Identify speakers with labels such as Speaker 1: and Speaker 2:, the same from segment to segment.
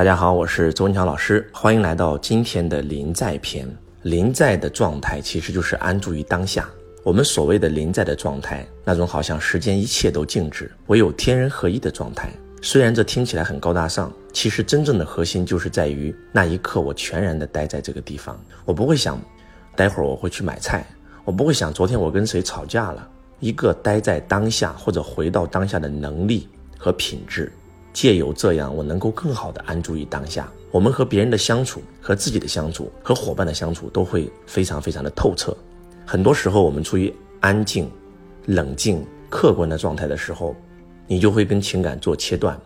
Speaker 1: 大家好，我是周文强老师，欢迎来到今天的临在篇。临在的状态其实就是安住于当下。我们所谓的临在的状态，那种好像时间一切都静止，唯有天人合一的状态。虽然这听起来很高大上，其实真正的核心就是在于那一刻，我全然的待在这个地方，我不会想，待会儿我会去买菜，我不会想昨天我跟谁吵架了。一个待在当下或者回到当下的能力和品质。借由这样，我能够更好的安住于当下。我们和别人的相处、和自己的相处、和伙伴的相处，都会非常非常的透彻。很多时候，我们处于安静、冷静、客观的状态的时候，你就会跟情感做切断。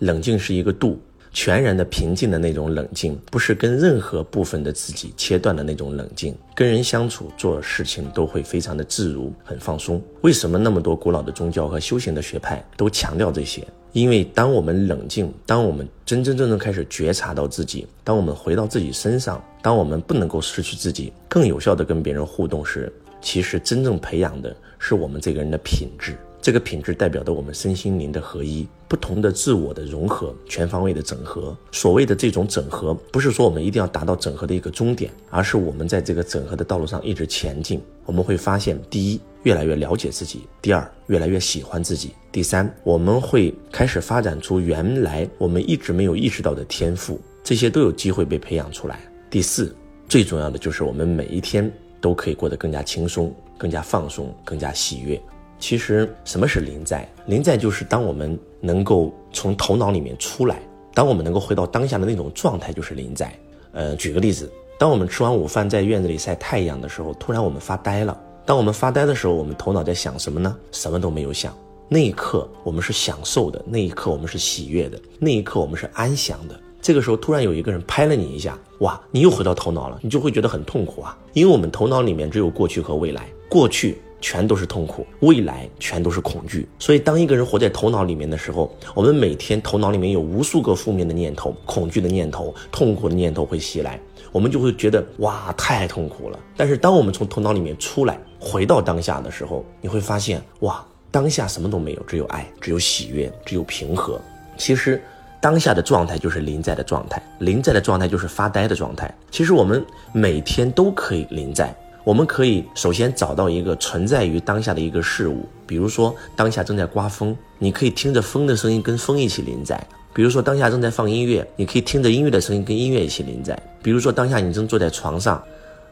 Speaker 1: 冷静是一个度。全然的平静的那种冷静，不是跟任何部分的自己切断的那种冷静。跟人相处、做事情都会非常的自如、很放松。为什么那么多古老的宗教和修行的学派都强调这些？因为当我们冷静，当我们真真正正开始觉察到自己，当我们回到自己身上，当我们不能够失去自己，更有效的跟别人互动时，其实真正培养的是我们这个人的品质。这个品质代表着我们身心灵的合一，不同的自我的融合，全方位的整合。所谓的这种整合，不是说我们一定要达到整合的一个终点，而是我们在这个整合的道路上一直前进。我们会发现，第一，越来越了解自己；第二，越来越喜欢自己；第三，我们会开始发展出原来我们一直没有意识到的天赋，这些都有机会被培养出来；第四，最重要的就是我们每一天都可以过得更加轻松、更加放松、更加喜悦。其实，什么是临在？临在就是当我们能够从头脑里面出来，当我们能够回到当下的那种状态，就是临在。呃，举个例子，当我们吃完午饭在院子里晒太阳的时候，突然我们发呆了。当我们发呆的时候，我们头脑在想什么呢？什么都没有想。那一刻我们是享受的，那一刻我们是喜悦的，那一刻我们是安详的。这个时候突然有一个人拍了你一下，哇，你又回到头脑了，你就会觉得很痛苦啊，因为我们头脑里面只有过去和未来，过去。全都是痛苦，未来全都是恐惧。所以，当一个人活在头脑里面的时候，我们每天头脑里面有无数个负面的念头、恐惧的念头、痛苦的念头会袭来，我们就会觉得哇，太痛苦了。但是，当我们从头脑里面出来，回到当下的时候，你会发现哇，当下什么都没有，只有爱，只有喜悦，只有平和。其实，当下的状态就是临在的状态，临在的状态就是发呆的状态。其实，我们每天都可以临在。我们可以首先找到一个存在于当下的一个事物，比如说当下正在刮风，你可以听着风的声音跟风一起临在；比如说当下正在放音乐，你可以听着音乐的声音跟音乐一起临在；比如说当下你正坐在床上，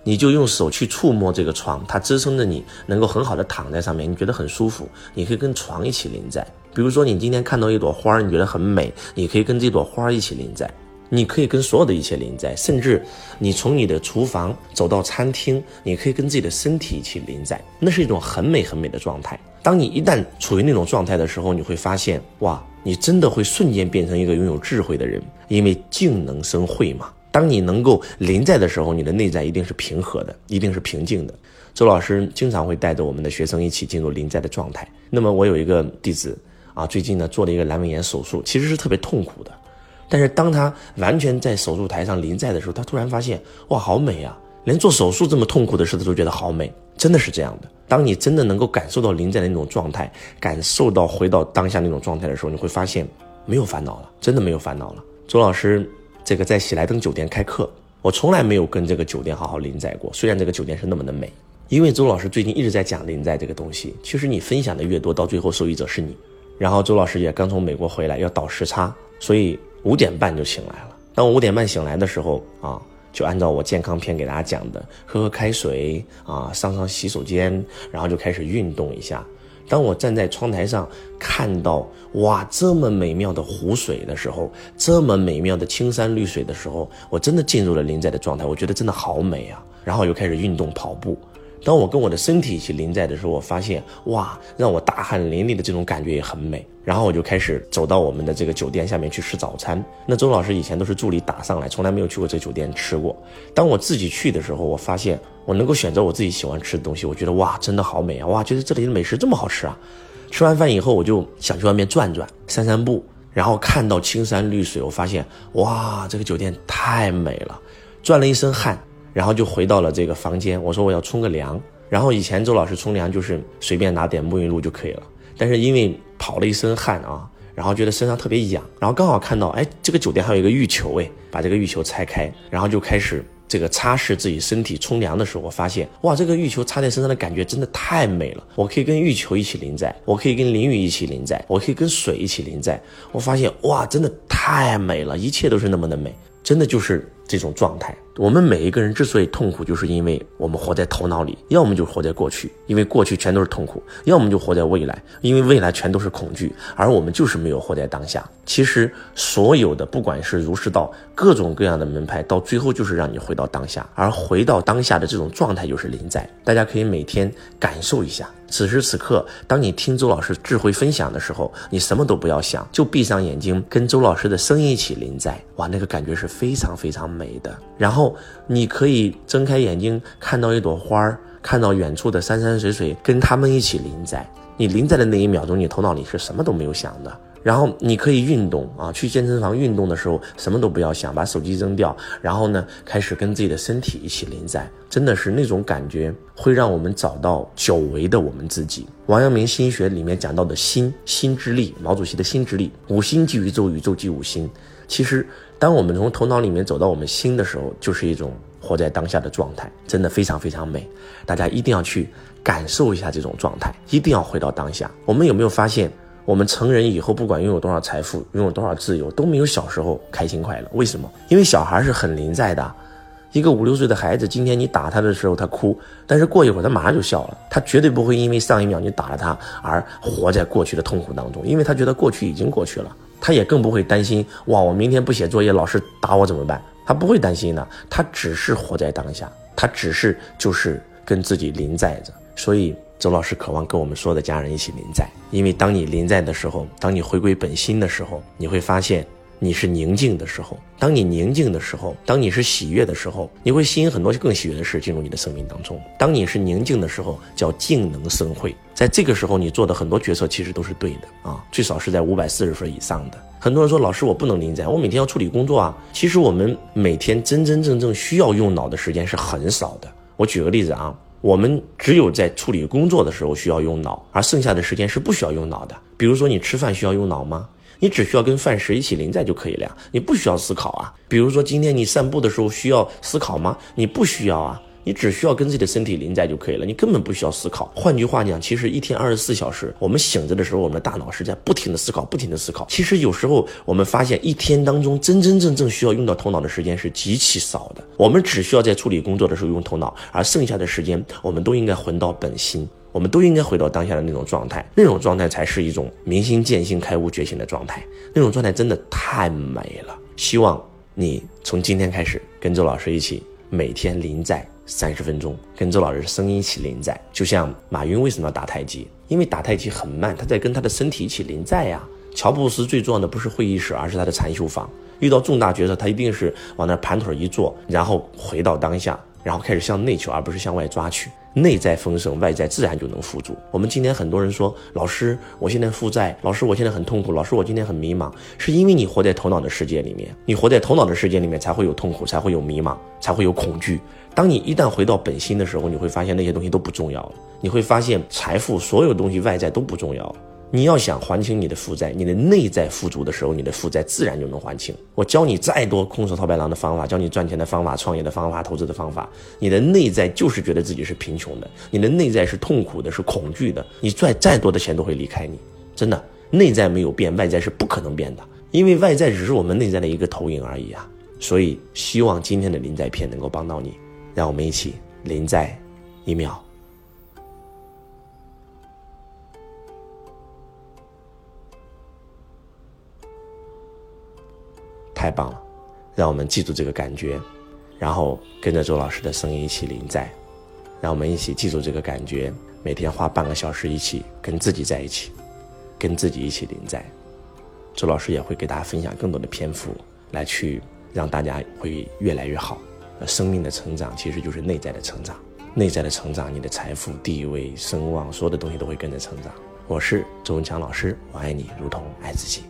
Speaker 1: 你就用手去触摸这个床，它支撑着你能够很好的躺在上面，你觉得很舒服，你可以跟床一起临在；比如说你今天看到一朵花，你觉得很美，你可以跟这朵花一起临在。你可以跟所有的一切临在，甚至你从你的厨房走到餐厅，你可以跟自己的身体一起临在，那是一种很美很美的状态。当你一旦处于那种状态的时候，你会发现，哇，你真的会瞬间变成一个拥有智慧的人，因为静能生慧嘛。当你能够临在的时候，你的内在一定是平和的，一定是平静的。周老师经常会带着我们的学生一起进入临在的状态。那么我有一个弟子啊，最近呢做了一个阑尾炎手术，其实是特别痛苦的。但是当他完全在手术台上临在的时候，他突然发现，哇，好美啊！连做手术这么痛苦的事，他都觉得好美，真的是这样的。当你真的能够感受到临在的那种状态，感受到回到当下那种状态的时候，你会发现没有烦恼了，真的没有烦恼了。周老师，这个在喜来登酒店开课，我从来没有跟这个酒店好好临在过。虽然这个酒店是那么的美，因为周老师最近一直在讲临在这个东西。其实你分享的越多，到最后受益者是你。然后周老师也刚从美国回来，要倒时差，所以。五点半就醒来了。当我五点半醒来的时候啊，就按照我健康篇给大家讲的，喝喝开水啊，上上洗手间，然后就开始运动一下。当我站在窗台上看到哇这么美妙的湖水的时候，这么美妙的青山绿水的时候，我真的进入了临在的状态。我觉得真的好美啊！然后又开始运动跑步。当我跟我的身体一起临在的时候，我发现哇，让我大汗淋漓的这种感觉也很美。然后我就开始走到我们的这个酒店下面去吃早餐。那周老师以前都是助理打上来，从来没有去过这个酒店吃过。当我自己去的时候，我发现我能够选择我自己喜欢吃的东西，我觉得哇，真的好美啊！哇，觉得这里的美食这么好吃啊！吃完饭以后，我就想去外面转转、散散步，然后看到青山绿水，我发现哇，这个酒店太美了，转了一身汗。然后就回到了这个房间，我说我要冲个凉。然后以前周老师冲凉就是随便拿点沐浴露就可以了，但是因为跑了一身汗啊，然后觉得身上特别痒，然后刚好看到，哎，这个酒店还有一个浴球，哎，把这个浴球拆开，然后就开始这个擦拭自己身体冲凉的时候，我发现，哇，这个浴球擦在身上的感觉真的太美了。我可以跟浴球一起淋在，我可以跟淋浴一起淋在，我可以跟水一起淋在。我发现，哇，真的太美了，一切都是那么的美，真的就是这种状态。我们每一个人之所以痛苦，就是因为我们活在头脑里，要么就活在过去，因为过去全都是痛苦；要么就活在未来，因为未来全都是恐惧。而我们就是没有活在当下。其实所有的，不管是儒释道各种各样的门派，到最后就是让你回到当下，而回到当下的这种状态就是临在。大家可以每天感受一下，此时此刻，当你听周老师智慧分享的时候，你什么都不要想，就闭上眼睛，跟周老师的声音一起临在。哇，那个感觉是非常非常美的。然后。你可以睁开眼睛，看到一朵花儿，看到远处的山山水水，跟他们一起临在。你临在的那一秒钟，你头脑里是什么都没有想的。然后你可以运动啊，去健身房运动的时候，什么都不要想，把手机扔掉。然后呢，开始跟自己的身体一起临在，真的是那种感觉，会让我们找到久违的我们自己。王阳明心学里面讲到的心，心之力，毛主席的心之力，五心即宇宙，宇宙即五心。其实。当我们从头脑里面走到我们心的时候，就是一种活在当下的状态，真的非常非常美。大家一定要去感受一下这种状态，一定要回到当下。我们有没有发现，我们成人以后，不管拥有多少财富，拥有多少自由，都没有小时候开心快乐？为什么？因为小孩是很临在的。一个五六岁的孩子，今天你打他的时候他哭，但是过一会儿他马上就笑了。他绝对不会因为上一秒你打了他而活在过去的痛苦当中，因为他觉得过去已经过去了。他也更不会担心哇，我明天不写作业，老师打我怎么办？他不会担心的，他只是活在当下，他只是就是跟自己临在着。所以周老师渴望跟我们所有的家人一起临在，因为当你临在的时候，当你回归本心的时候，你会发现。你是宁静的时候，当你宁静的时候，当你是喜悦的时候，你会吸引很多更喜悦的事进入你的生命当中。当你是宁静的时候，叫静能生慧，在这个时候你做的很多决策其实都是对的啊，最少是在五百四十分以上的。很多人说老师我不能临在，我每天要处理工作啊。其实我们每天真真正正需要用脑的时间是很少的。我举个例子啊，我们只有在处理工作的时候需要用脑，而剩下的时间是不需要用脑的。比如说你吃饭需要用脑吗？你只需要跟饭食一起临在就可以了呀，你不需要思考啊。比如说今天你散步的时候需要思考吗？你不需要啊，你只需要跟自己的身体临在就可以了，你根本不需要思考。换句话讲，其实一天二十四小时，我们醒着的时候，我们的大脑是在不停的思考，不停的思考。其实有时候我们发现，一天当中真真正正需要用到头脑的时间是极其少的。我们只需要在处理工作的时候用头脑，而剩下的时间我们都应该回到本心。我们都应该回到当下的那种状态，那种状态才是一种明心见性、开悟觉醒的状态。那种状态真的太美了。希望你从今天开始跟周老师一起，每天临在三十分钟，跟周老师声音一起临在。就像马云为什么要打太极？因为打太极很慢，他在跟他的身体一起临在呀。乔布斯最重要的不是会议室，而是他的禅修房。遇到重大决策，他一定是往那盘腿一坐，然后回到当下，然后开始向内求，而不是向外抓取。内在丰盛，外在自然就能富足。我们今天很多人说，老师，我现在负债，老师，我现在很痛苦，老师，我今天很迷茫，是因为你活在头脑的世界里面，你活在头脑的世界里面才会有痛苦，才会有迷茫，才会有恐惧。当你一旦回到本心的时候，你会发现那些东西都不重要了，你会发现财富，所有东西外在都不重要了。你要想还清你的负债，你的内在富足的时候，你的负债自然就能还清。我教你再多空手套白狼的方法，教你赚钱的方法、创业的方法、投资的方法，你的内在就是觉得自己是贫穷的，你的内在是痛苦的，是恐惧的。你赚再多的钱都会离开你，真的，内在没有变，外在是不可能变的，因为外在只是我们内在的一个投影而已啊。所以，希望今天的临在片能够帮到你，让我们一起临在一秒。太棒了，让我们记住这个感觉，然后跟着周老师的声音一起临在，让我们一起记住这个感觉，每天花半个小时一起跟自己在一起，跟自己一起临在。周老师也会给大家分享更多的篇幅，来去让大家会越来越好。生命的成长其实就是内在的成长，内在的成长，你的财富、地位、声望，所有的东西都会跟着成长。我是周文强老师，我爱你如同爱自己。